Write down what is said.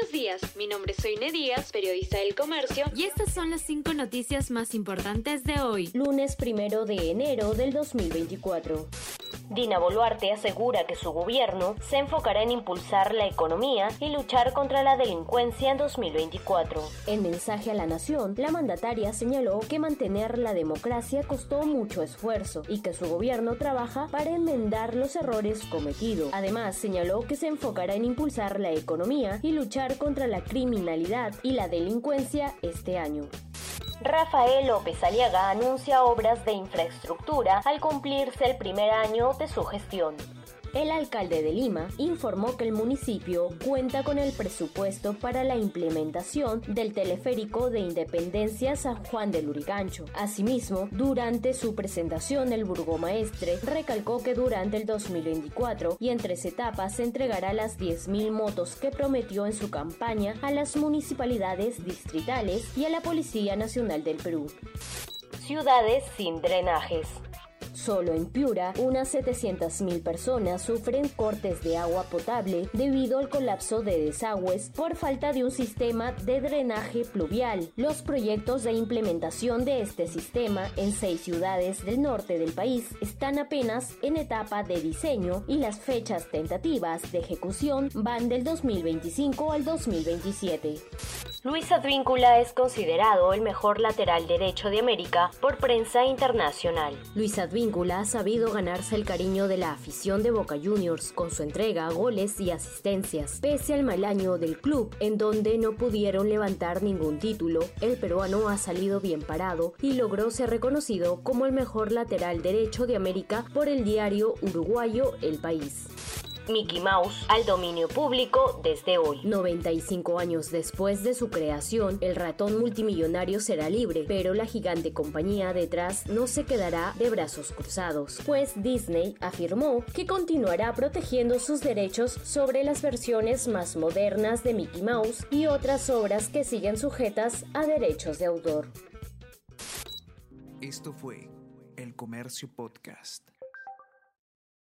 Buenos días, mi nombre es Soine Díaz, periodista del comercio, y estas son las cinco noticias más importantes de hoy, lunes primero de enero del 2024. Dina Boluarte asegura que su gobierno se enfocará en impulsar la economía y luchar contra la delincuencia en 2024. En mensaje a la nación, la mandataria señaló que mantener la democracia costó mucho esfuerzo y que su gobierno trabaja para enmendar los errores cometidos. Además, señaló que se enfocará en impulsar la economía y luchar contra la criminalidad y la delincuencia este año. Rafael López Aliaga anuncia obras de infraestructura al cumplirse el primer año de su gestión. El alcalde de Lima informó que el municipio cuenta con el presupuesto para la implementación del teleférico de Independencia San Juan del Lurigancho. Asimismo, durante su presentación, el burgomaestre recalcó que durante el 2024 y en tres etapas se entregará las 10.000 motos que prometió en su campaña a las municipalidades distritales y a la Policía Nacional del Perú. Ciudades sin drenajes. Solo en Piura, unas 700.000 personas sufren cortes de agua potable debido al colapso de desagües por falta de un sistema de drenaje pluvial. Los proyectos de implementación de este sistema en seis ciudades del norte del país están apenas en etapa de diseño y las fechas tentativas de ejecución van del 2025 al 2027. Luis Advíncula es considerado el mejor lateral derecho de América por prensa internacional. Luis Advíncula ha sabido ganarse el cariño de la afición de Boca Juniors con su entrega, goles y asistencias. Pese al mal año del club, en donde no pudieron levantar ningún título, el peruano ha salido bien parado y logró ser reconocido como el mejor lateral derecho de América por el diario uruguayo El País. Mickey Mouse al dominio público desde hoy. 95 años después de su creación, el ratón multimillonario será libre, pero la gigante compañía detrás no se quedará de brazos cruzados, pues Disney afirmó que continuará protegiendo sus derechos sobre las versiones más modernas de Mickey Mouse y otras obras que siguen sujetas a derechos de autor. Esto fue El Comercio Podcast.